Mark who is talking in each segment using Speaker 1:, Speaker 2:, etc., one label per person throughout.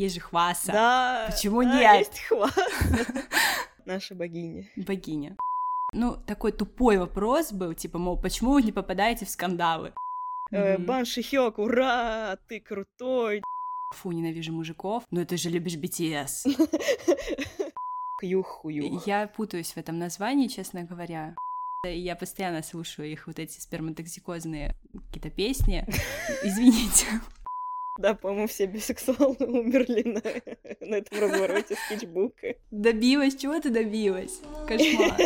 Speaker 1: есть же Хваса.
Speaker 2: Да.
Speaker 1: Почему
Speaker 2: да,
Speaker 1: нет?
Speaker 2: есть Хваса. Наша богиня.
Speaker 1: Богиня. Ну, такой тупой вопрос был, типа, мол, почему вы не попадаете в скандалы?
Speaker 2: Э,
Speaker 1: Мгм.
Speaker 2: Бан Шихёк, ура, ты крутой.
Speaker 1: Фу, ненавижу мужиков. Ну, ты же любишь BTS.
Speaker 2: Хью-хую.
Speaker 1: Я путаюсь в этом названии, честно говоря. Я постоянно слушаю их вот эти сперматоксикозные какие-то песни. Извините.
Speaker 2: Да, по-моему, все бисексуалы умерли на, на этом развороте скетчбука.
Speaker 1: Добилась, чего ты добилась? Кошмар.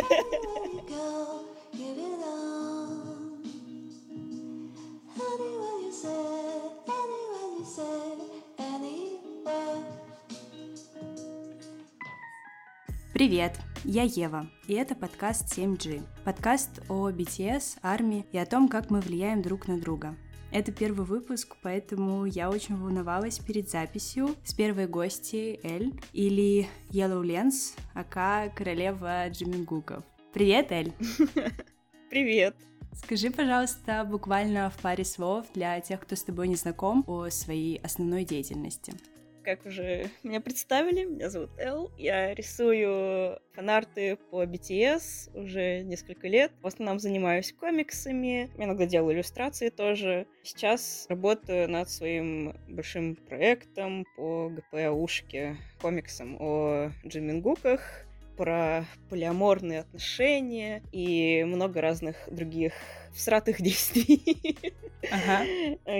Speaker 1: Привет, я Ева, и это подкаст 7G. Подкаст о BTS, армии и о том, как мы влияем друг на друга. Это первый выпуск, поэтому я очень волновалась перед записью с первой гостьей Эль, или Yellow Lens, ака королева Джимингуков. Привет, Эль!
Speaker 2: Привет.
Speaker 1: Скажи, пожалуйста, буквально в паре слов для тех, кто с тобой не знаком, о своей основной деятельности.
Speaker 2: Как уже меня представили, меня зовут Эл. Я рисую фанарты по BTS уже несколько лет. В основном занимаюсь комиксами, иногда делаю иллюстрации тоже. Сейчас работаю над своим большим проектом по ГПАушке, комиксом о Джимингуках, про полиаморные отношения и много разных других всратых действий
Speaker 1: Ага.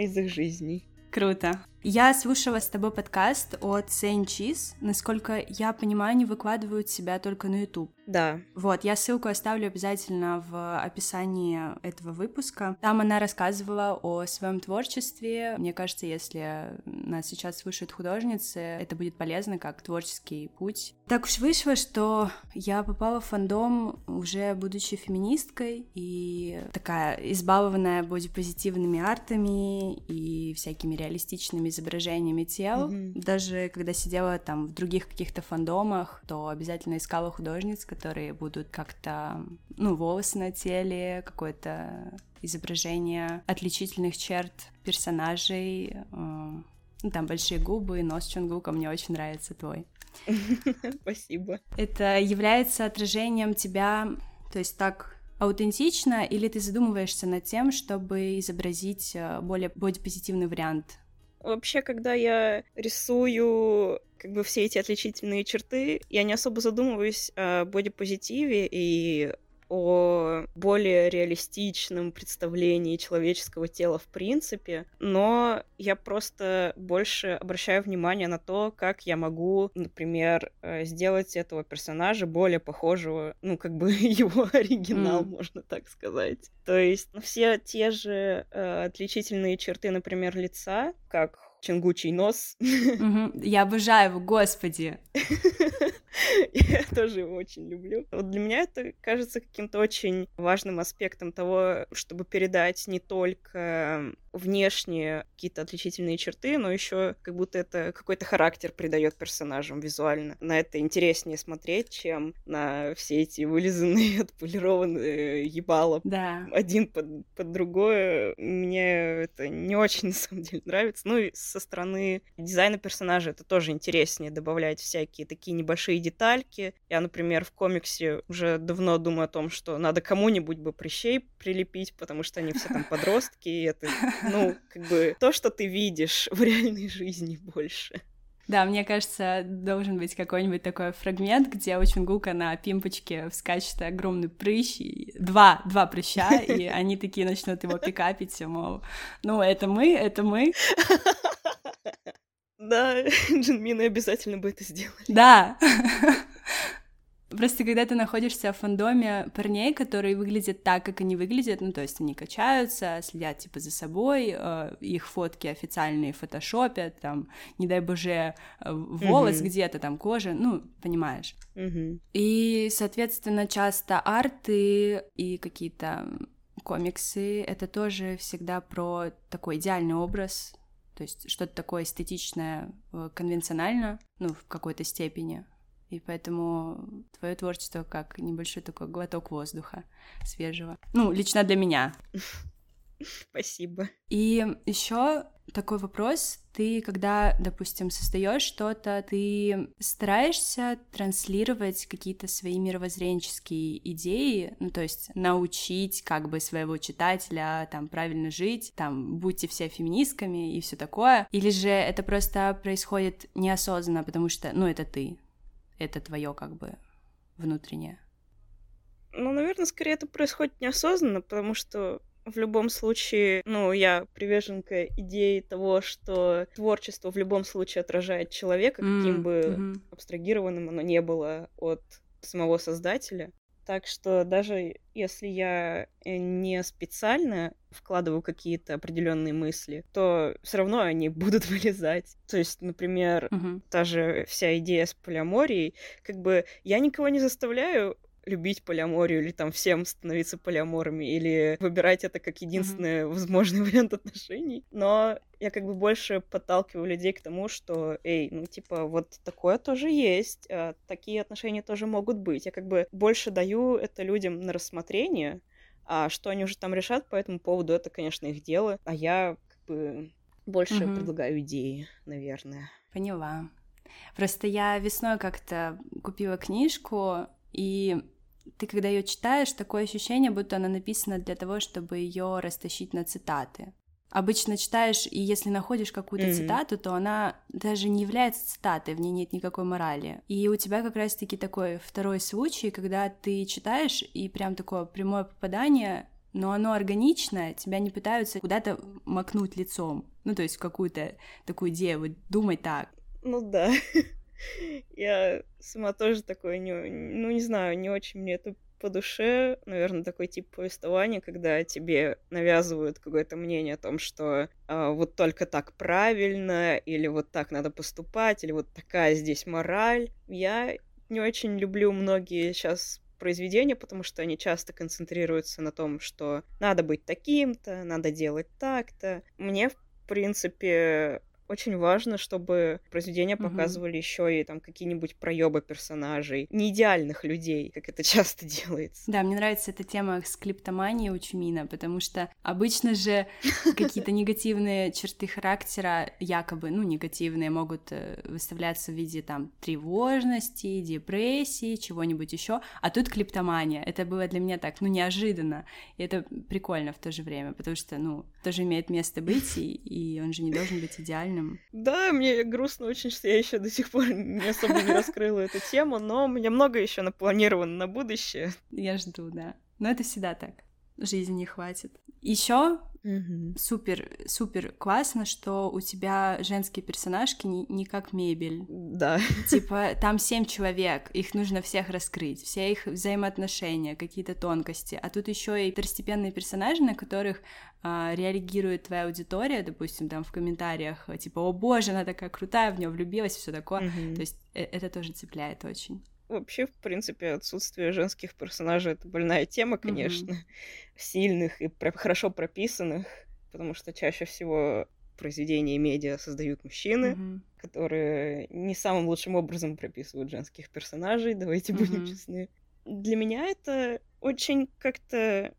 Speaker 2: из их жизней.
Speaker 1: Круто. Я слушала с тобой подкаст от Saint Cheese. Насколько я понимаю, они выкладывают себя только на YouTube.
Speaker 2: Да,
Speaker 1: Вот, я ссылку оставлю обязательно в описании этого выпуска. Там она рассказывала о своем творчестве. Мне кажется, если нас сейчас слушают художницы, это будет полезно как творческий путь. Так уж вышло, что я попала в фандом уже будучи феминисткой и такая избалованная бодипозитивными артами и всякими реалистичными изображениями тел.
Speaker 2: Мгм.
Speaker 1: Даже когда сидела там в других каких-то фандомах, то обязательно искала художниц, которые будут как-то, ну, волосы на теле, какое-то изображение отличительных черт персонажей, э, ну, там большие губы, нос Чунгука, мне очень нравится твой.
Speaker 2: спасибо.
Speaker 1: Это является отражением тебя, то есть так аутентично, или ты задумываешься над тем, чтобы изобразить э, более бодипозитивный вариант
Speaker 2: Вообще, когда я рисую как бы все эти отличительные черты, я не особо задумываюсь о бодипозитиве и о более реалистичном представлении человеческого тела в принципе, но я просто больше обращаю внимание на то, как я могу, например, э, сделать этого персонажа более похожего, ну, как бы его оригинал,
Speaker 1: М.
Speaker 2: можно так сказать. То есть все те же э, отличительные черты, например, лица, как ченгучий нос,
Speaker 1: Мгм. Я обожаю его, господи.
Speaker 2: Я тоже его очень люблю. Вот для меня это кажется каким-то очень важным аспектом того, чтобы передать не только внешние какие-то отличительные черты, но еще как будто это какой-то характер придает персонажам визуально. На это интереснее смотреть, чем на все эти вылизанные, отполированные ебала
Speaker 1: Да.
Speaker 2: один под, под другое. Мне это не очень, на самом деле, нравится. Ну и со стороны дизайна персонажа это тоже интереснее добавлять всякие такие небольшие детальки. Я, например, в комиксе уже давно думаю о том, что надо кому-нибудь бы прыщей прилепить, потому что они все там подростки, и это, ну, как бы то, что ты видишь в реальной жизни больше.
Speaker 1: Да, мне кажется, должен быть какой-нибудь такой фрагмент, где у Чунгука на пимпочке вскачет огромный прыщ, и два, два прыща, и они такие начнут его пикапить, мол, ну, это мы, это мы.
Speaker 2: Да, Джинмины обязательно бы это сделали.
Speaker 1: Да. Просто когда ты находишься в фандоме парней, которые выглядят так, как они выглядят, ну, то есть они качаются, следят, типа, за собой, э, их фотки официальные фотошопят, там, не дай боже, э, волос
Speaker 2: Мгм.
Speaker 1: где-то, там, кожа, ну, понимаешь.
Speaker 2: Мгм.
Speaker 1: И, соответственно, часто арты и какие-то комиксы — это тоже всегда про такой идеальный образ, то есть что-то такое эстетичное, э, конвенционально, ну, в какой-то степени. И поэтому твое творчество как небольшой такой глоток воздуха свежего. Ну, лично для меня.
Speaker 2: Спасибо.
Speaker 1: И еще такой вопрос. Ты, когда, допустим, создаешь что-то, ты стараешься транслировать какие-то свои мировоззренческие идеи, ну, то есть научить как бы своего читателя там правильно жить, там, будьте все феминистками и все такое, или же это просто происходит неосознанно, потому что, ну, это ты, это твое как бы внутреннее?
Speaker 2: Ну, наверное, скорее это происходит неосознанно, потому что в любом случае, ну, я приверженка идеи того, что творчество в любом случае отражает человека, каким
Speaker 1: М,
Speaker 2: бы
Speaker 1: мгм.
Speaker 2: абстрагированным оно не было от самого создателя. Так что даже если я э, не специально вкладываю какие-то определенные мысли, то все равно они будут вылезать. То есть, например,
Speaker 1: Мгм.
Speaker 2: та же вся идея с полиаморией, как бы я никого не заставляю любить полиаморию или там всем становиться полиаморами или выбирать это как единственный возможный вариант отношений. Но я как бы больше подталкиваю людей к тому, что, эй, ну типа вот такое тоже есть, а, такие отношения тоже могут быть. Я как бы больше даю это людям на рассмотрение, а что они уже там решат по этому поводу, это, конечно, их дело. А я как бы больше
Speaker 1: Мгм.
Speaker 2: предлагаю идеи, наверное.
Speaker 1: Поняла. Просто я весной как-то купила книжку, и ты, когда ее читаешь, такое ощущение, будто она написана для того, чтобы ее растащить на цитаты. Обычно читаешь, и если находишь какую-то
Speaker 2: Мгм.
Speaker 1: цитату, то она даже не является цитатой, в ней нет никакой морали. И у тебя как раз-таки такой второй случай, когда ты читаешь, и прям такое прямое попадание, но оно органичное, тебя не пытаются куда-то макнуть лицом. Ну, то есть в какую-то такую идею, вот думай так.
Speaker 2: Ну да. Я сама тоже такое, не, ну не знаю, не очень мне это по душе, наверное, такой тип повествования, когда тебе навязывают какое-то мнение о том, что а, вот только так правильно, или вот так надо поступать, или вот такая здесь мораль. Я не очень люблю многие сейчас произведения, потому что они часто концентрируются на том, что надо быть таким-то, надо делать так-то. Мне, в принципе, очень важно, чтобы произведения
Speaker 1: Мгм.
Speaker 2: показывали еще и там какие-нибудь проебы персонажей, не идеальных людей, как это часто делается.
Speaker 1: Да, мне нравится эта тема с клиптоманией у Чумина, потому что обычно же какие-то негативные черты характера, якобы, ну, негативные, могут э, выставляться в виде там тревожности, депрессии, чего-нибудь еще, а тут клиптомания. Это было для меня так, ну, неожиданно, и это прикольно в то же время, потому что, ну, тоже имеет место быть, и, и он же не должен быть идеальным.
Speaker 2: Да, мне грустно очень, что я еще до сих пор не особо не раскрыла эту тему, но у меня много еще напланировано на будущее.
Speaker 1: Я жду, да. Но это всегда так. Жизни не хватит. Еще супер, супер классно, что у тебя женские персонажки не, не как мебель.
Speaker 2: Да.
Speaker 1: Типа, там семь человек, их нужно всех раскрыть, все их взаимоотношения, какие-то тонкости. А тут еще и второстепенные персонажи, на которых а, реагирует твоя аудитория, допустим, там в комментариях, типа, о боже, она такая крутая, в нее влюбилась, все такое.
Speaker 2: Мгм.
Speaker 1: То есть э- это тоже цепляет очень.
Speaker 2: Вообще, в принципе, отсутствие женских персонажей это больная тема, конечно. Сильных и про- хорошо прописанных, потому что чаще всего произведения медиа создают мужчины,
Speaker 1: Мгм.
Speaker 2: которые не самым лучшим образом прописывают женских персонажей, давайте будем
Speaker 1: Мгм.
Speaker 2: честны. Для меня это очень как-то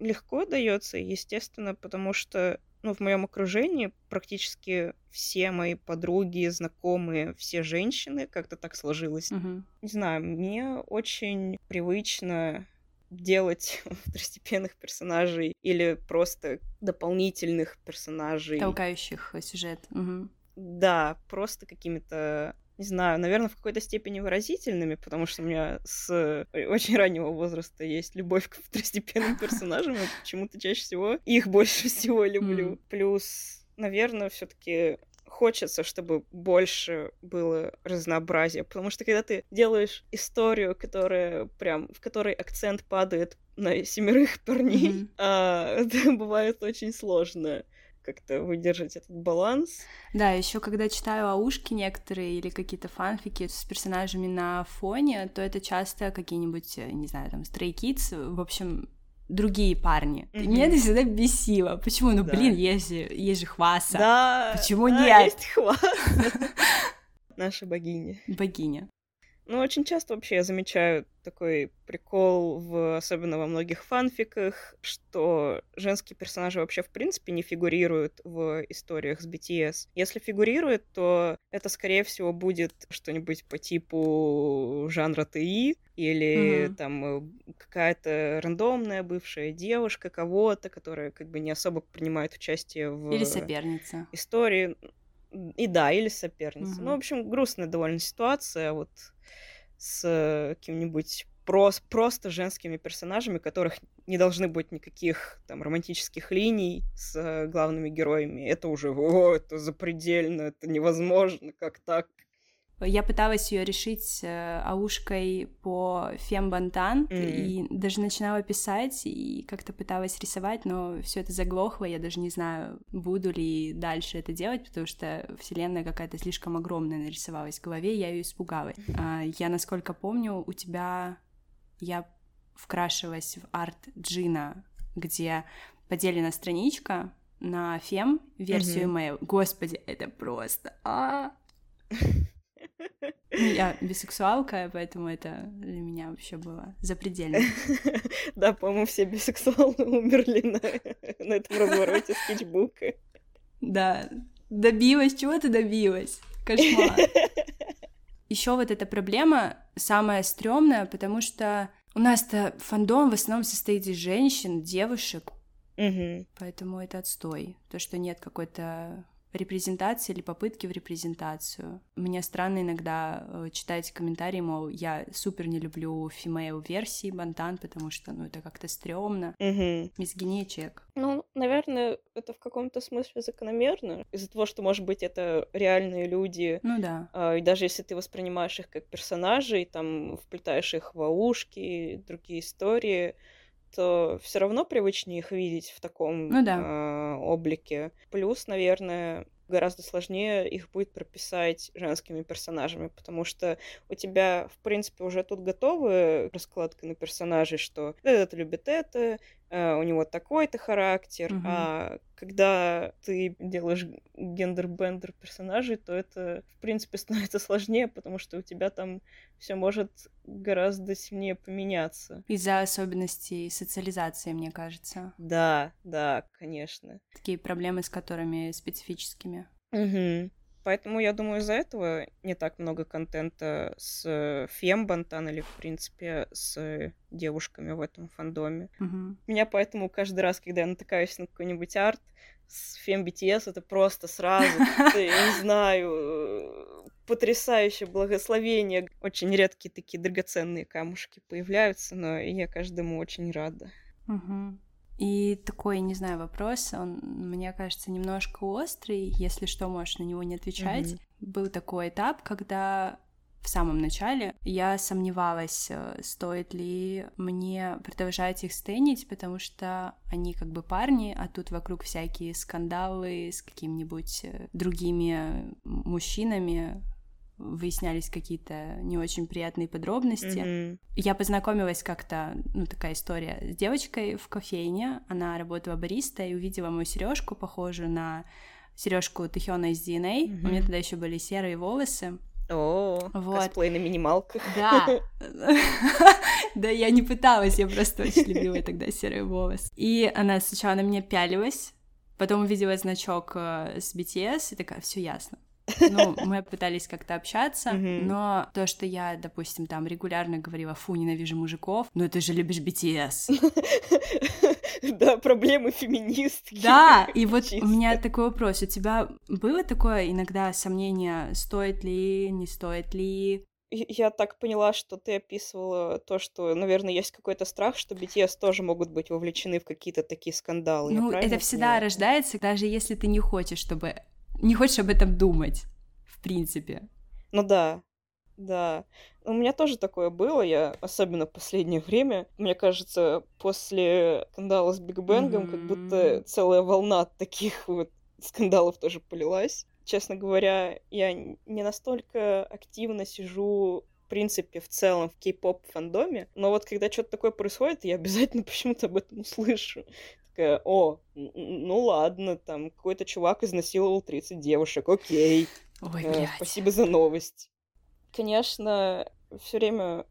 Speaker 2: легко дается, естественно, потому что ну, в моем окружении практически все мои подруги, знакомые, все женщины, как-то так сложилось.
Speaker 1: Мгм.
Speaker 2: Не знаю, мне очень привычно делать второстепенных персонажей или просто дополнительных персонажей.
Speaker 1: Толкающих э, сюжет. Мгм.
Speaker 2: Да, просто какими-то, не знаю, наверное, в какой-то степени выразительными, потому что у меня с э, очень раннего возраста есть любовь к второстепенным персонажам, и почему-то чаще всего их больше всего люблю.
Speaker 1: Мгм.
Speaker 2: Плюс, наверное, все-таки хочется, чтобы больше было разнообразия, потому что когда ты делаешь историю, которая прям, в которой акцент падает на семерых парней,
Speaker 1: Мгм.
Speaker 2: а, это бывает очень сложно как-то выдержать этот баланс.
Speaker 1: Да, еще когда читаю аушки некоторые или какие-то фанфики с персонажами на фоне, то это часто какие-нибудь, э, не знаю, там, Stray Kids, в общем, другие парни.
Speaker 2: Мгм.
Speaker 1: Меня это всегда бесило. Почему? Ну,
Speaker 2: Да.
Speaker 1: блин, есть же, есть же Хваса,
Speaker 2: Да.
Speaker 1: Почему
Speaker 2: да,
Speaker 1: нет?
Speaker 2: Есть хват. Наша богиня.
Speaker 1: богиня.
Speaker 2: Ну, очень часто вообще я замечаю такой прикол, в, особенно во многих фанфиках, что женские персонажи вообще в принципе не фигурируют в историях с BTS. Если фигурируют, то это, скорее всего, будет что-нибудь по типу жанра ТИ, или
Speaker 1: Мгм.
Speaker 2: там э, какая-то рандомная бывшая девушка кого-то, которая как бы не особо принимает участие в
Speaker 1: Или соперница.
Speaker 2: истории. И да, или соперница.
Speaker 1: Мгм.
Speaker 2: Ну, в общем, грустная довольно ситуация вот с каким-нибудь прос- просто женскими персонажами, которых не должны быть никаких там романтических линий с главными героями. Это уже, о, это запредельно, это невозможно, как так?
Speaker 1: Я пыталась ее решить э, аушкой по фембантан,
Speaker 2: Мгм.
Speaker 1: и даже начинала писать, и как-то пыталась рисовать, но все это заглохло, я даже не знаю, буду ли дальше это делать, потому что вселенная какая-то слишком огромная нарисовалась в голове, я ее испугалась. А, Я, насколько помню, у тебя... Я вкрашивалась в арт Джина, где поделена страничка на фем версию email. Господи, это просто... а ну, Я бисексуалка, поэтому это для меня вообще было запредельно.
Speaker 2: Да, по-моему, все бисексуалы умерли на, на этом развороте скетчбука.
Speaker 1: Да, добилась, чего ты добилась? Кошмар. Еще вот эта проблема самая стрёмная, потому что у нас-то фандом в основном состоит из женщин, девушек,
Speaker 2: Мгм.
Speaker 1: поэтому это отстой. То, что нет какой-то репрезентации или попытки в репрезентацию. Мне странно иногда э, читать комментарии, мол, я супер не люблю фимейл версии Бантан, потому что, ну, это как-то стрёмно.
Speaker 2: Мгм.
Speaker 1: Мизгиния чек.
Speaker 2: Ну, наверное, это в каком-то смысле закономерно. Из-за того, что, может быть, это реальные люди,
Speaker 1: Ну да.
Speaker 2: а, и даже если ты воспринимаешь их как персонажей, там, вплетаешь их в ушки, другие истории, то все равно привычнее их видеть в таком
Speaker 1: Ну да.
Speaker 2: а, облике. Плюс, наверное, гораздо сложнее их будет прописать женскими персонажами, потому что у тебя, в принципе, уже тут готовы раскладка на персонажей, что этот любит это, э, у него такой-то характер,
Speaker 1: Мгм.
Speaker 2: а когда ты делаешь гендер-бендер персонажей, то это, в принципе, становится сложнее, потому что у тебя там все может гораздо сильнее поменяться.
Speaker 1: Из-за особенностей социализации, мне кажется.
Speaker 2: Да, да, конечно.
Speaker 1: Такие проблемы, с которыми специфическими.
Speaker 2: Мгм. Поэтому, я думаю, из-за этого не так много контента с фембантан или, в принципе, с девушками в этом фандоме.
Speaker 1: Мгм.
Speaker 2: Меня поэтому каждый раз, когда я натыкаюсь на какой-нибудь арт с фем BTS, это просто сразу, не знаю, э, потрясающее благословение. Очень редкие такие драгоценные камушки появляются, но я каждому очень рада.
Speaker 1: И такой, не знаю, вопрос, он, мне кажется, немножко острый, если что, можешь на него не отвечать.
Speaker 2: Мгм.
Speaker 1: Был такой этап, когда в самом начале я сомневалась, э, стоит ли мне продолжать их стенить, потому что они как бы парни, а тут вокруг всякие скандалы с какими-нибудь э, другими мужчинами, выяснялись какие-то не очень приятные подробности.
Speaker 2: Мгм.
Speaker 1: Я познакомилась как-то, ну, такая история, с девочкой в кофейне. Она работала бариста и увидела мою сережку, похожую на сережку Тэхёна из DNA. У меня тогда еще были серые волосы.
Speaker 2: О,
Speaker 1: Вот.
Speaker 2: косплей на минималках.
Speaker 1: Да. Да, я не пыталась, я просто очень любила тогда серые волосы. И она сначала на меня пялилась, потом увидела значок э, с BTS и такая, все ясно. Ну, мы пытались как-то общаться, но то, что я, допустим, там регулярно говорила, фу, ненавижу мужиков, ну ты же любишь BTS.
Speaker 2: Да, проблемы феминистки.
Speaker 1: Да, и вот у меня такой вопрос, у тебя было такое иногда сомнение, стоит ли, не стоит ли?
Speaker 2: Я так поняла, что ты описывала то, что, наверное, есть какой-то страх, что BTS тоже могут быть вовлечены в какие-то такие скандалы.
Speaker 1: Ну, это всегда
Speaker 2: поняла?
Speaker 1: рождается, даже если ты не хочешь, чтобы... Не хочешь об этом думать, в принципе.
Speaker 2: Ну да, да. У меня тоже такое было, я особенно в последнее время. Мне кажется, после скандала с Биг Бенгом, как будто целая волна таких вот скандалов тоже полилась. Честно говоря, я не настолько активно сижу в принципе, в целом в кей-поп фандоме, но вот когда что-то такое происходит, я обязательно почему-то об этом услышу. Такая, о, ну ладно, там какой-то чувак изнасиловал 30 девушек, окей.
Speaker 1: Ой,
Speaker 2: Э,
Speaker 1: блядь.
Speaker 2: Спасибо за новость. Конечно, все время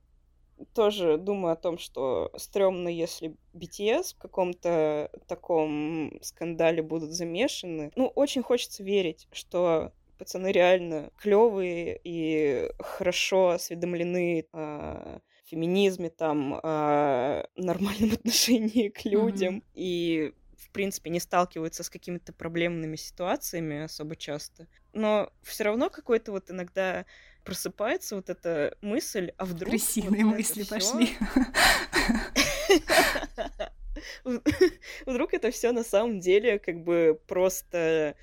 Speaker 2: тоже думаю о том, что стрёмно, если BTS в каком-то таком скандале будут замешаны. Ну, очень хочется верить, что пацаны реально клевые и хорошо осведомлены о феминизме, там, о нормальном отношении к людям. Mm-hmm. И в принципе, не сталкиваются с какими-то проблемными ситуациями особо часто. Но все равно какой-то вот иногда просыпается вот эта мысль, а вдруг...
Speaker 1: Крысиные вот мысли всё... пошли.
Speaker 2: Вдруг это все на самом деле как бы просто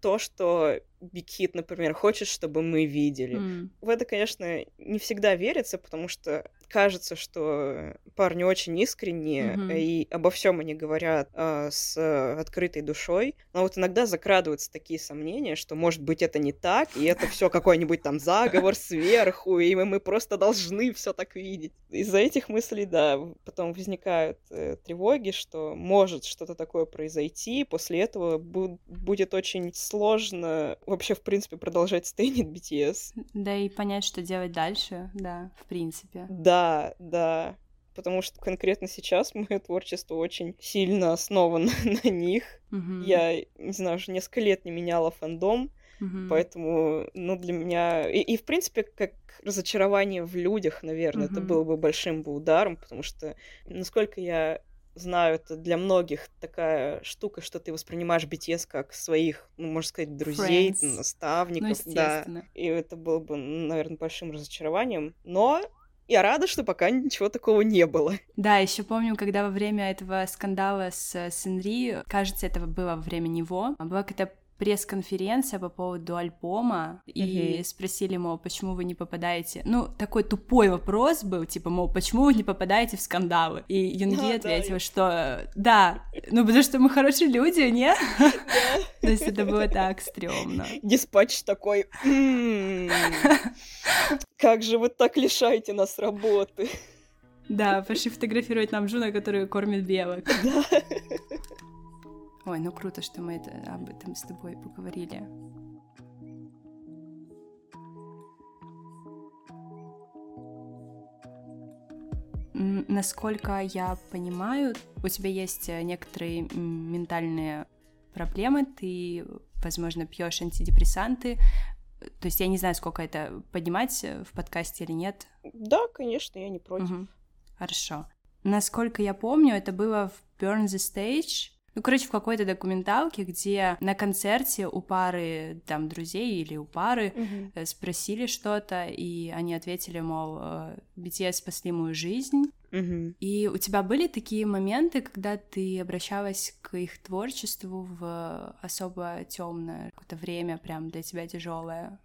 Speaker 2: то, что Big Hit, например, хочет, чтобы мы видели. Mm. В это, конечно, не всегда верится, потому что кажется, что парни очень искренние, mm-hmm. и обо всем они говорят э, с открытой душой. Но вот иногда закрадываются такие сомнения, что, может быть, это не так, и это все какой-нибудь там заговор сверху, и мы просто должны все так видеть. Из-за этих мыслей, да, потом возникают э, тревоги, что может что-то такое произойти, после этого бу- будет очень сложно вообще, в принципе, продолжать стейнить BTS.
Speaker 1: Да, и понять, что делать дальше, да, в принципе.
Speaker 2: Да, да. Потому что конкретно сейчас мое творчество очень сильно основано на них.
Speaker 1: Mm-hmm.
Speaker 2: Я, не знаю, уже несколько лет не меняла фандом,
Speaker 1: mm-hmm.
Speaker 2: поэтому, ну, для меня... И, и, в принципе, как разочарование в людях, наверное, mm-hmm. это было бы большим бы ударом, потому что, насколько я знаю, это для многих такая штука, что ты воспринимаешь BTS как своих, ну, можно сказать, друзей,
Speaker 1: Friends.
Speaker 2: наставников,
Speaker 1: ну,
Speaker 2: да. И это было бы, наверное, большим разочарованием. Но я рада, что пока ничего такого не было.
Speaker 1: Да, еще помню, когда во время этого скандала с Сенри, кажется, это было во время него, была какая-то пресс-конференция по поводу альбома, uh-huh. и спросили, мол, почему вы не попадаете... Ну, такой тупой вопрос был, типа, мол, почему вы не попадаете в скандалы? И Юнги ответил, да. что да, ну, потому что мы хорошие люди, не? То есть это было так стрёмно.
Speaker 2: Dispatch такой, «М-м-м, как же вы так лишаете нас работы?
Speaker 1: Да, пошли фотографировать Намджуна, который кормит белок.
Speaker 2: Да.
Speaker 1: Ой, ну круто, что мы это, об этом с тобой поговорили. Насколько я понимаю, у тебя есть э, некоторые ментальные проблемы, ты, возможно, пьешь антидепрессанты. То есть я не знаю, сколько это поднимать э, в подкасте или нет.
Speaker 2: Да, конечно, я не против. Угу.
Speaker 1: Хорошо. Насколько я помню, это было в Burn the Stage, ну, короче, в какой-то документалке, где на концерте у пары там друзей или у пары
Speaker 2: угу.
Speaker 1: спросили что-то, и они ответили, мол, BTS э, спасли мою жизнь.
Speaker 2: Угу.
Speaker 1: И у тебя были такие моменты, когда ты обращалась к их творчеству в особо темное какое-то время, прям для тебя тяжелое?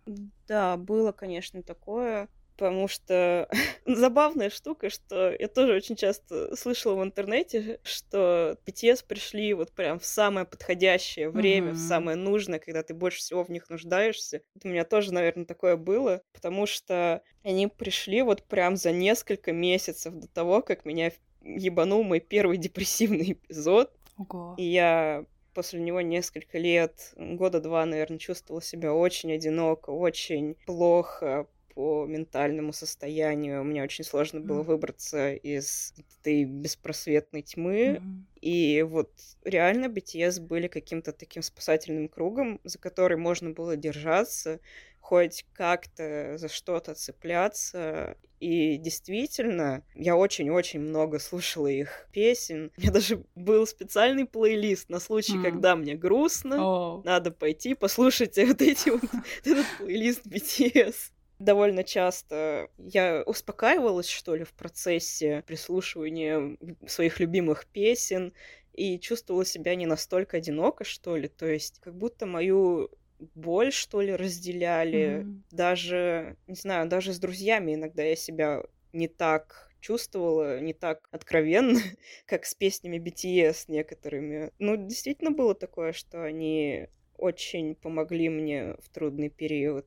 Speaker 2: Да, было, конечно, такое потому что забавная штука, что я тоже очень часто слышала в интернете, что BTS пришли вот прям в самое подходящее время, mm-hmm. в самое нужное, когда ты больше всего в них нуждаешься. Это у меня тоже, наверное, такое было, потому что они пришли вот прям за несколько месяцев до того, как меня ебанул мой первый депрессивный эпизод.
Speaker 1: Ого.
Speaker 2: И я после него несколько лет, года два, наверное, чувствовала себя очень одиноко, очень плохо, по ментальному состоянию. Мне очень сложно было mm. выбраться из этой беспросветной тьмы.
Speaker 1: Mm.
Speaker 2: И вот реально BTS были каким-то таким спасательным кругом, за который можно было держаться, хоть как-то за что-то цепляться. И действительно, я очень-очень много слушала их песен. У меня даже был специальный плейлист на случай, mm. когда мне грустно.
Speaker 1: Oh.
Speaker 2: Надо пойти послушать вот эти вот этот плейлист BTS довольно часто я успокаивалась, что ли, в процессе прислушивания своих любимых песен и чувствовала себя не настолько одиноко, что ли. То есть как будто мою боль, что ли, разделяли.
Speaker 1: Mm-hmm.
Speaker 2: Даже, не знаю, даже с друзьями иногда я себя не так чувствовала, не так откровенно, как с песнями BTS некоторыми. Ну, действительно было такое, что они очень помогли мне в трудный период.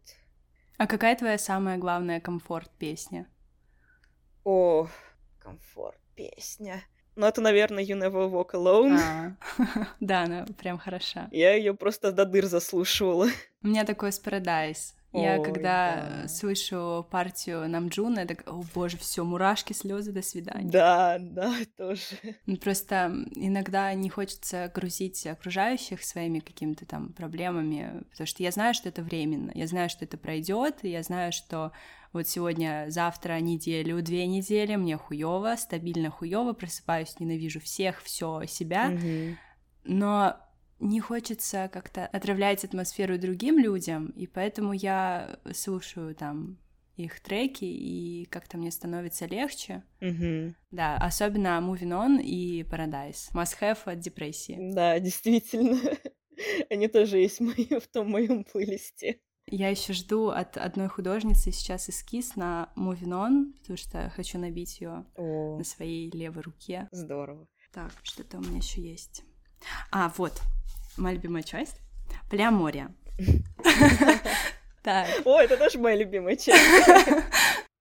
Speaker 1: А какая твоя самая главная комфорт-песня?
Speaker 2: О, комфорт-песня. Ну, это, наверное, You Never Walk Alone.
Speaker 1: А, да, она прям хороша.
Speaker 2: Я ее просто до дыр заслушивала.
Speaker 1: У меня такой с Paradise. Я
Speaker 2: Ой,
Speaker 1: когда
Speaker 2: да.
Speaker 1: слышу партию Намджуна, я так, о боже, все, мурашки, слезы, до свидания.
Speaker 2: Да, да, тоже.
Speaker 1: Ну, Просто иногда не хочется грузить окружающих своими какими-то там проблемами, потому что я знаю, что это временно, я знаю, что это пройдет, я знаю, что вот сегодня, завтра, неделю, две недели, мне хуево, стабильно хуево, просыпаюсь, ненавижу всех, все себя,
Speaker 2: Мгм.
Speaker 1: но не хочется как-то отравлять атмосферу другим людям, и поэтому я слушаю там их треки, и как-то мне становится легче.
Speaker 2: Мгм.
Speaker 1: Да, особенно Moving On и Paradise. Must have от депрессии.
Speaker 2: Да, действительно. Они тоже есть в том моем плейлисте.
Speaker 1: Я еще жду от одной художницы сейчас эскиз на Moving On, потому что хочу набить ее на своей левой руке.
Speaker 2: здорово.
Speaker 1: Так, что-то у меня еще есть. А, вот, моя любимая часть. Полиамория. Так,
Speaker 2: О, это тоже моя любимая часть.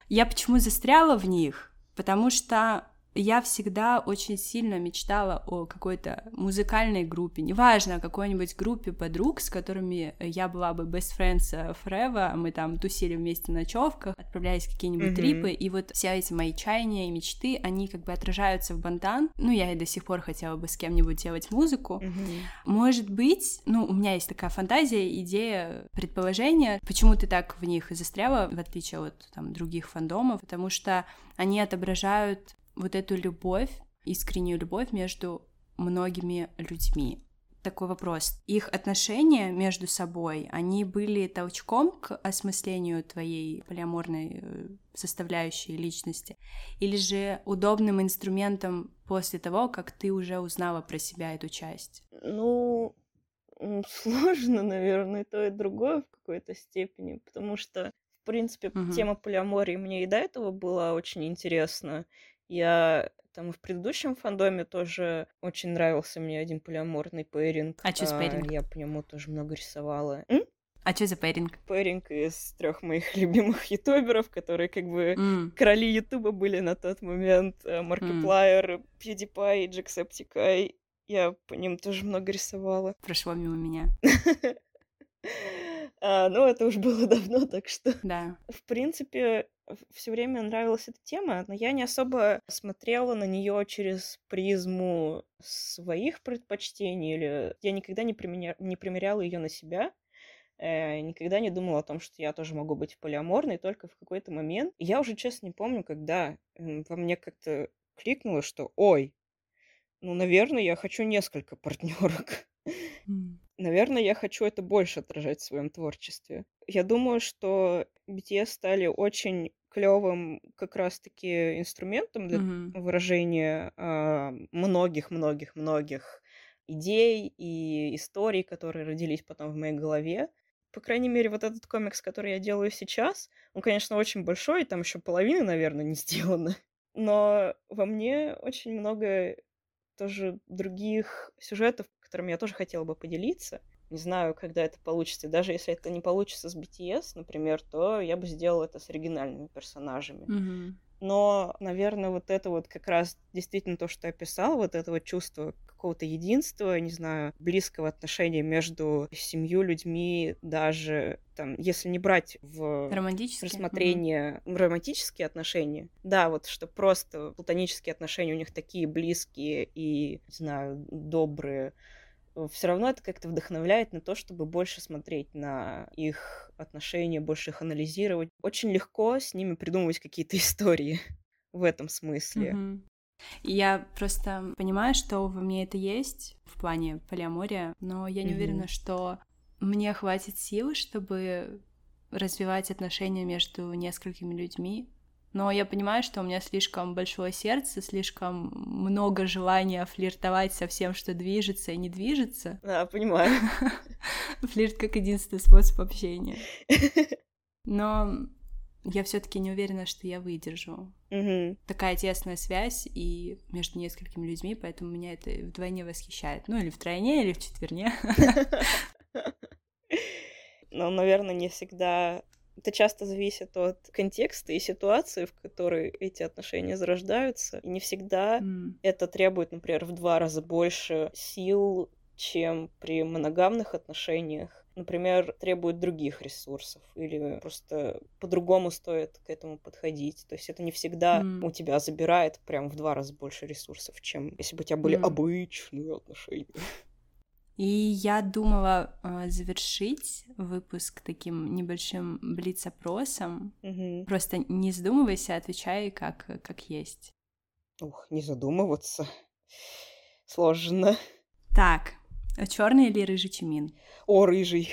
Speaker 1: Я почему застряла в них? Потому что я всегда очень сильно мечтала о какой-то музыкальной группе, неважно, о какой-нибудь группе подруг, с которыми я была бы best friends forever, мы там тусили вместе на ночевках, отправлялись в какие-нибудь
Speaker 2: Мгм.
Speaker 1: трипы, и вот все эти мои чаяния и мечты, они как бы отражаются в бандан. Ну, я и до сих пор хотела бы с кем-нибудь делать музыку.
Speaker 2: Мгм.
Speaker 1: Может быть, ну, у меня есть такая фантазия, идея, предположение, почему ты так в них застряла, в отличие от там, других фандомов, потому что они отображают вот эту любовь, искреннюю любовь между многими людьми. Такой вопрос. Их отношения между собой, они были толчком к осмыслению твоей полиаморной э, составляющей личности? Или же удобным инструментом после того, как ты уже узнала про себя эту часть?
Speaker 2: Ну, сложно, наверное, и то, и другое в какой-то степени, потому что, в принципе,
Speaker 1: Мгм.
Speaker 2: тема полиамории мне и до этого была очень интересна. Я там и в предыдущем фандоме тоже очень нравился мне один полиаморный пэринг.
Speaker 1: А чё с пэринг?
Speaker 2: Я по нему тоже много рисовала. М?
Speaker 1: А что за пэринг?
Speaker 2: Пэринг из трех моих любимых ютуберов, которые как бы
Speaker 1: М,
Speaker 2: короли Ютуба были на тот момент. э, Маркиплайер, PewDiePie и Jacksepticeye. Я по ним тоже много рисовала.
Speaker 1: прошло мимо меня.
Speaker 2: А, ну, это уж было давно, так что...
Speaker 1: Да.
Speaker 2: В принципе, все время нравилась эта тема, но я не особо смотрела на нее через призму своих предпочтений, или я никогда не, применя- не примеряла ее на себя, э, никогда не думала о том, что я тоже могу быть полиаморной, только в какой-то момент. Я уже честно не помню, когда во мне как-то кликнуло, что ой, ну, наверное, я хочу несколько партнерок.
Speaker 1: М.
Speaker 2: Наверное, я хочу это больше отражать в своем творчестве. Я думаю, что BTS стали очень клевым как раз-таки инструментом для
Speaker 1: Мгм.
Speaker 2: выражения а, многих-многих-многих идей и историй, которые родились потом в моей голове. По крайней мере, вот этот комикс, который я делаю сейчас, он, конечно, очень большой, там еще половины, наверное, не сделано. Но во мне очень много тоже других сюжетов, которыми я тоже хотела бы поделиться. Не знаю, когда это получится. Даже если это не получится с BTS, например, то я бы сделала это с оригинальными персонажами.
Speaker 1: Мгм.
Speaker 2: Но, наверное, вот это вот как раз действительно то, что я писал, вот это вот чувство какого-то единства, не знаю, близкого отношения между семью людьми, даже там, если не брать в рассмотрение романтические отношения. Да, вот что просто платонические отношения у них такие близкие и, не знаю, добрые. Все равно это как-то вдохновляет на то, чтобы больше смотреть на их отношения, больше их анализировать. Очень легко с ними придумывать какие-то истории в этом смысле.
Speaker 1: И Я просто понимаю, что во мне это есть в плане полиамория, но я не
Speaker 2: Мгм.
Speaker 1: уверена, что мне хватит сил, чтобы развивать отношения между несколькими людьми. Но я понимаю, что у меня слишком большое сердце, слишком много желания флиртовать со всем, что движется и не движется.
Speaker 2: Да, понимаю.
Speaker 1: Флирт как единственный способ общения. Но я все-таки не уверена, что я выдержу такая тесная связь и между несколькими людьми, поэтому меня это вдвойне восхищает. Ну, или втройне, или в четверне.
Speaker 2: Но, наверное, не всегда... Это часто зависит от контекста и ситуации, в которой эти отношения зарождаются. И не всегда
Speaker 1: М,
Speaker 2: это требует, например, в два раза больше сил, чем при моногамных отношениях. например, требует других ресурсов или просто по-другому стоит к этому подходить. То есть это не всегда
Speaker 1: М.
Speaker 2: у тебя забирает прям в два раза больше ресурсов, чем если бы у тебя были
Speaker 1: М.
Speaker 2: обычные отношения.
Speaker 1: И я думала э, завершить выпуск таким небольшим блиц-опросом.
Speaker 2: Мгм.
Speaker 1: Просто не задумывайся, отвечай как, как есть.
Speaker 2: Ух, не задумываться. Сложно.
Speaker 1: Так, черный или рыжий чимин?
Speaker 2: О, рыжий.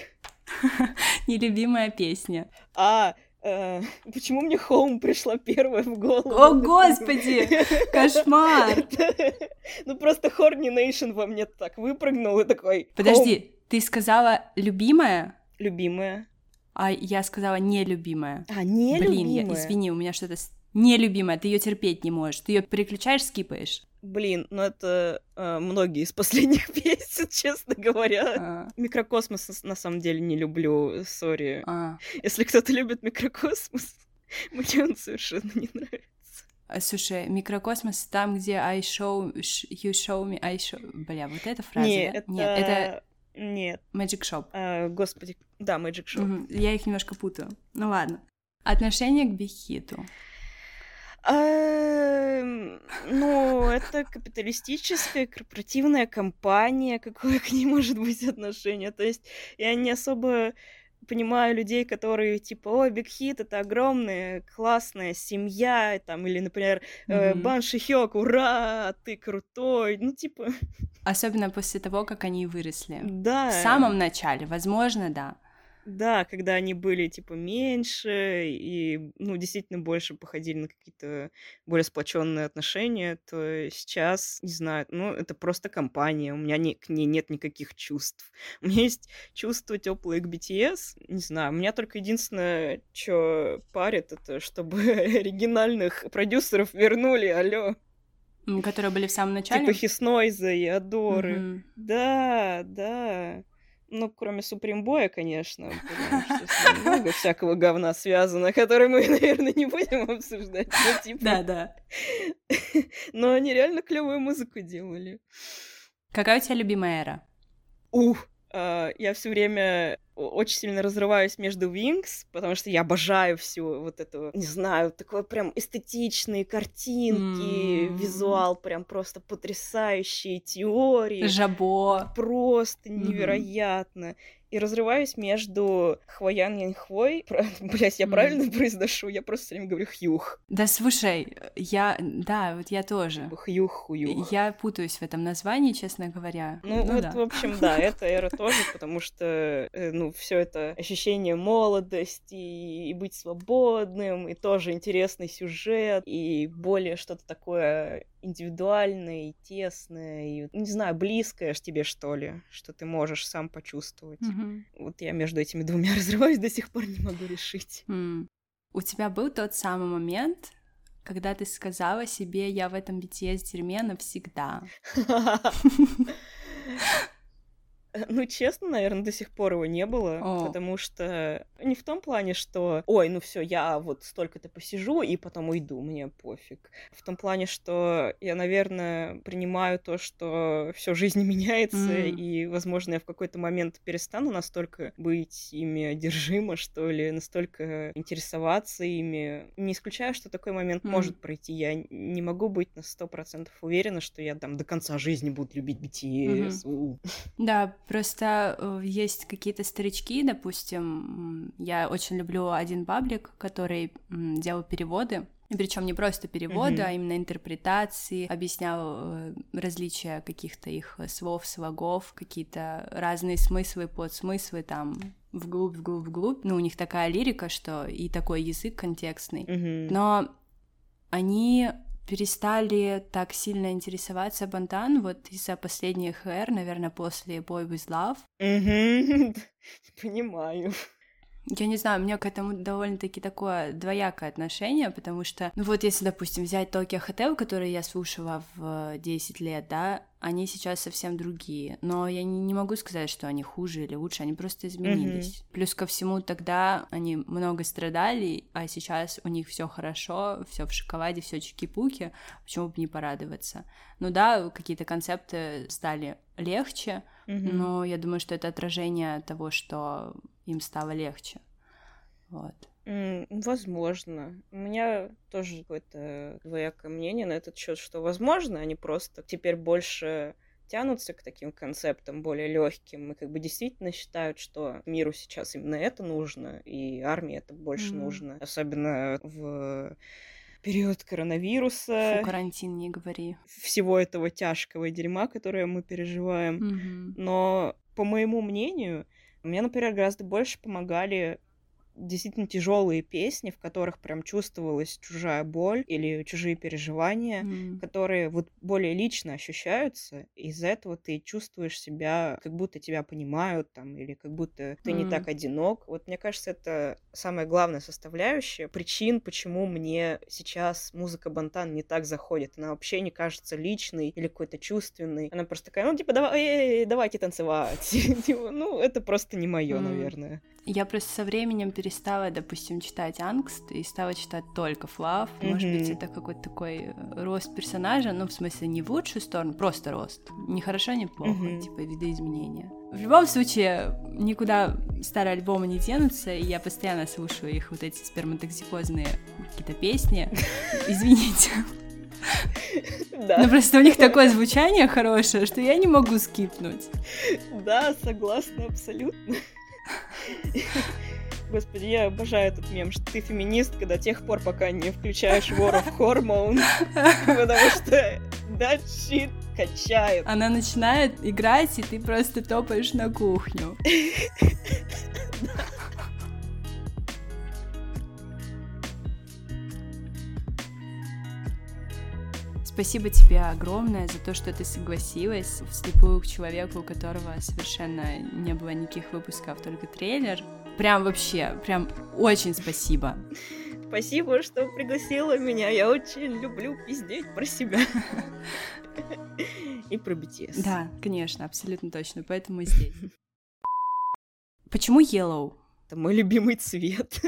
Speaker 1: Нелюбимая песня.
Speaker 2: А, почему мне Хоум пришла первая в голову?
Speaker 1: О, господи! Кошмар!
Speaker 2: Ну просто Хорни Нейшн во мне так выпрыгнул и такой... «Home,
Speaker 1: Подожди, ты сказала любимая,
Speaker 2: Любимая.
Speaker 1: а я сказала нелюбимая.
Speaker 2: А, не
Speaker 1: Блин, я, извини, у меня что-то с- нелюбимая, ты ее терпеть не можешь. Ты ее переключаешь, скипаешь.
Speaker 2: Блин, ну это э, многие из последних песен, честно говоря.
Speaker 1: А,
Speaker 2: Микрокосмос на- самом деле не люблю, сори.
Speaker 1: а.
Speaker 2: Если кто-то любит микрокосмос, мне он совершенно не нравится.
Speaker 1: А, Слушай, микрокосмос там, где I show, sh- you show me, I show... Бля, вот эта фраза,
Speaker 2: Не,
Speaker 1: да?
Speaker 2: это...
Speaker 1: Нет, это
Speaker 2: Нет.
Speaker 1: Magic Shop.
Speaker 2: А, господи, да, Magic Shop.
Speaker 1: Мгм, Я их немножко путаю. Ну ладно. Отношение к Бихиту.
Speaker 2: Эм, Ну, это капиталистическая корпоративная компания, какое к ней может быть отношение? То есть я не особо понимаю людей, которые типа, ой, Биг Хит это огромная, классная семья, там, или, например, э,
Speaker 1: Мгм.
Speaker 2: Бан Шихёк, ура, ты крутой, ну, типа,
Speaker 1: Особенно после того, как они выросли.
Speaker 2: да.
Speaker 1: В самом начале, возможно, да.
Speaker 2: Да, когда они были, типа, меньше и, ну, действительно больше походили на какие-то более сплоченные отношения, то сейчас, не знаю, ну, это просто компания, у меня не, к ней нет никаких чувств. У меня есть чувства теплые к BTS, не знаю, у меня только единственное, что парит, это чтобы оригинальных продюсеров вернули, алло,
Speaker 1: М, Которые были в самом начале.
Speaker 2: типа Хиснойза и Адоры.
Speaker 1: Мгм.
Speaker 2: Да, да. Ну, кроме Супримбоя, конечно, потому что с ним много всякого говна связано, который мы, наверное, не будем обсуждать. Ну, типа,
Speaker 1: Да, да.
Speaker 2: Но они реально клевую музыку делали.
Speaker 1: Какая у тебя любимая эра?
Speaker 2: Ух! а, Я все время очень сильно разрываюсь между Wings, потому что я обожаю всю вот эту, не знаю, такой прям эстетичные картинки,
Speaker 1: М.
Speaker 2: визуал прям просто потрясающие теории.
Speaker 1: Жабо.
Speaker 2: просто невероятно. И разрываюсь между Хвоян Янхвой. Про... Блять, я правильно произношу? Я просто все время говорю Хьюх.
Speaker 1: Да слушай, я... Да, вот я тоже.
Speaker 2: Хьюх, Хуюх.
Speaker 1: Я путаюсь в этом названии, честно говоря.
Speaker 2: Ну, вот,
Speaker 1: да.
Speaker 2: в общем, да, это эра тоже, потому что, э, ну, все это ощущение молодости и быть свободным, и тоже интересный сюжет, и более что-то такое индивидуальное и тесное, и, не знаю, близкое тебе, что ли, что ты можешь сам почувствовать.
Speaker 1: Мгм.
Speaker 2: Вот я между этими двумя разрываюсь, до сих пор не могу решить.
Speaker 1: М. У тебя был тот самый момент, когда ты сказала себе, я в этом BTS дерьме навсегда.
Speaker 2: Ну, честно, наверное, до сих пор его не было,
Speaker 1: О.
Speaker 2: потому что не в том плане, что, ой, ну все, я вот столько-то посижу и потом уйду, мне пофиг. В том плане, что я, наверное, принимаю то, что все жизнь меняется,
Speaker 1: М.
Speaker 2: и, возможно, я в какой-то момент перестану настолько быть ими одержима, что ли, настолько интересоваться ими. Не исключаю, что такой момент
Speaker 1: М.
Speaker 2: может пройти. Я не могу быть на сто процентов уверена, что я там до конца жизни буду любить BTS. У.
Speaker 1: Да, просто э, есть какие-то старички, допустим, я очень люблю один паблик, который делал переводы, причем не просто переводы,
Speaker 2: Мгм.
Speaker 1: а именно интерпретации, объяснял э, различия каких-то их слов, слогов, какие-то разные смыслы, подсмыслы там вглубь, вглубь, вглубь. Ну, у них такая лирика, что и такой язык контекстный.
Speaker 2: Мгм.
Speaker 1: Но они перестали так сильно интересоваться Бантан вот из-за последних эр, наверное, после Boy With Love.
Speaker 2: Понимаю.
Speaker 1: Я не знаю, у меня к этому довольно-таки такое двоякое отношение, потому что, ну вот если, допустим, взять Tokyo Hotel, который я слушала в 10 лет, да, они сейчас совсем другие, но я не, могу сказать, что они хуже или лучше, они просто изменились. Плюс ко всему тогда они много страдали, а сейчас у них все хорошо, все в шоколаде, все чики-пуки, почему бы не порадоваться? Ну да, какие-то концепты стали легче, Но я думаю, что это отражение того, что им стало легче. Вот.
Speaker 2: Возможно. У меня тоже какое-то двоякое мнение на этот счет, что возможно, они просто теперь больше тянутся к таким концептам более легким и как бы действительно считают, что миру сейчас именно это нужно, и армии это больше
Speaker 1: Мгм.
Speaker 2: нужно, особенно в период
Speaker 1: Фу,
Speaker 2: коронавируса,
Speaker 1: карантин, не говори.
Speaker 2: всего этого тяжкого дерьма, которое мы переживаем.
Speaker 1: Мгм.
Speaker 2: Но, по моему мнению, мне, например, гораздо больше помогали действительно тяжелые песни, в которых прям чувствовалась чужая боль или чужие переживания,
Speaker 1: М.
Speaker 2: которые вот более лично ощущаются. Из-за этого ты чувствуешь себя, как будто тебя понимают там, или как будто ты не
Speaker 1: М.
Speaker 2: так одинок. Вот мне кажется, это самая главная составляющая причин, почему мне сейчас музыка Бантан не так заходит. Она вообще не кажется личной или какой-то чувственной. Она просто такая, ну, типа, давай, эй, давайте танцевать. Типа, Ну, это просто не мое, наверное.
Speaker 1: Я просто со временем перестала, допустим, читать Ангст и стала читать только Флав. Может быть, это какой-то такой э, рост персонажа, ну, в смысле, не в лучшую сторону, просто рост. Не хорошо, не плохо,
Speaker 2: Мгм.
Speaker 1: типа видоизменения. В любом случае, никуда старые альбомы не денутся, и я постоянно слушаю их вот эти сперматоксикозные какие-то песни. Извините.
Speaker 2: Да,
Speaker 1: просто у них такое звучание хорошее, что я не могу скипнуть.
Speaker 2: да, согласна абсолютно. Господи, я обожаю этот мем, что ты феминистка до тех пор, пока не включаешь War of Hormone, потому что that shit качает.
Speaker 1: Она начинает играть, и ты просто топаешь на кухню. Спасибо тебе огромное за то, что ты согласилась вслепую к человеку, у которого совершенно не было никаких выпусков, только трейлер. Прям вообще, прям очень спасибо.
Speaker 2: Спасибо, что пригласила меня. Я очень люблю пиздеть про себя. И про BTS.
Speaker 1: Да, конечно, абсолютно точно, поэтому и здесь. Почему Yellow?
Speaker 2: Это мой любимый цвет.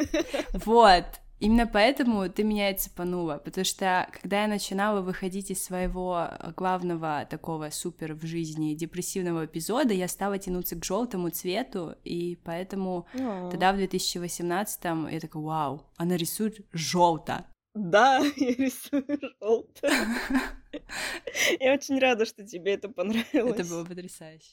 Speaker 1: Вот. Именно поэтому ты меня и цепанула, потому что когда я начинала выходить из своего главного такого супер в жизни депрессивного эпизода, я стала тянуться к желтому цвету, и поэтому тогда в 2018-м я такая, вау, она рисует желто.
Speaker 2: Да, я рисую желто. Я очень рада, что тебе это понравилось.
Speaker 1: Это было потрясающе.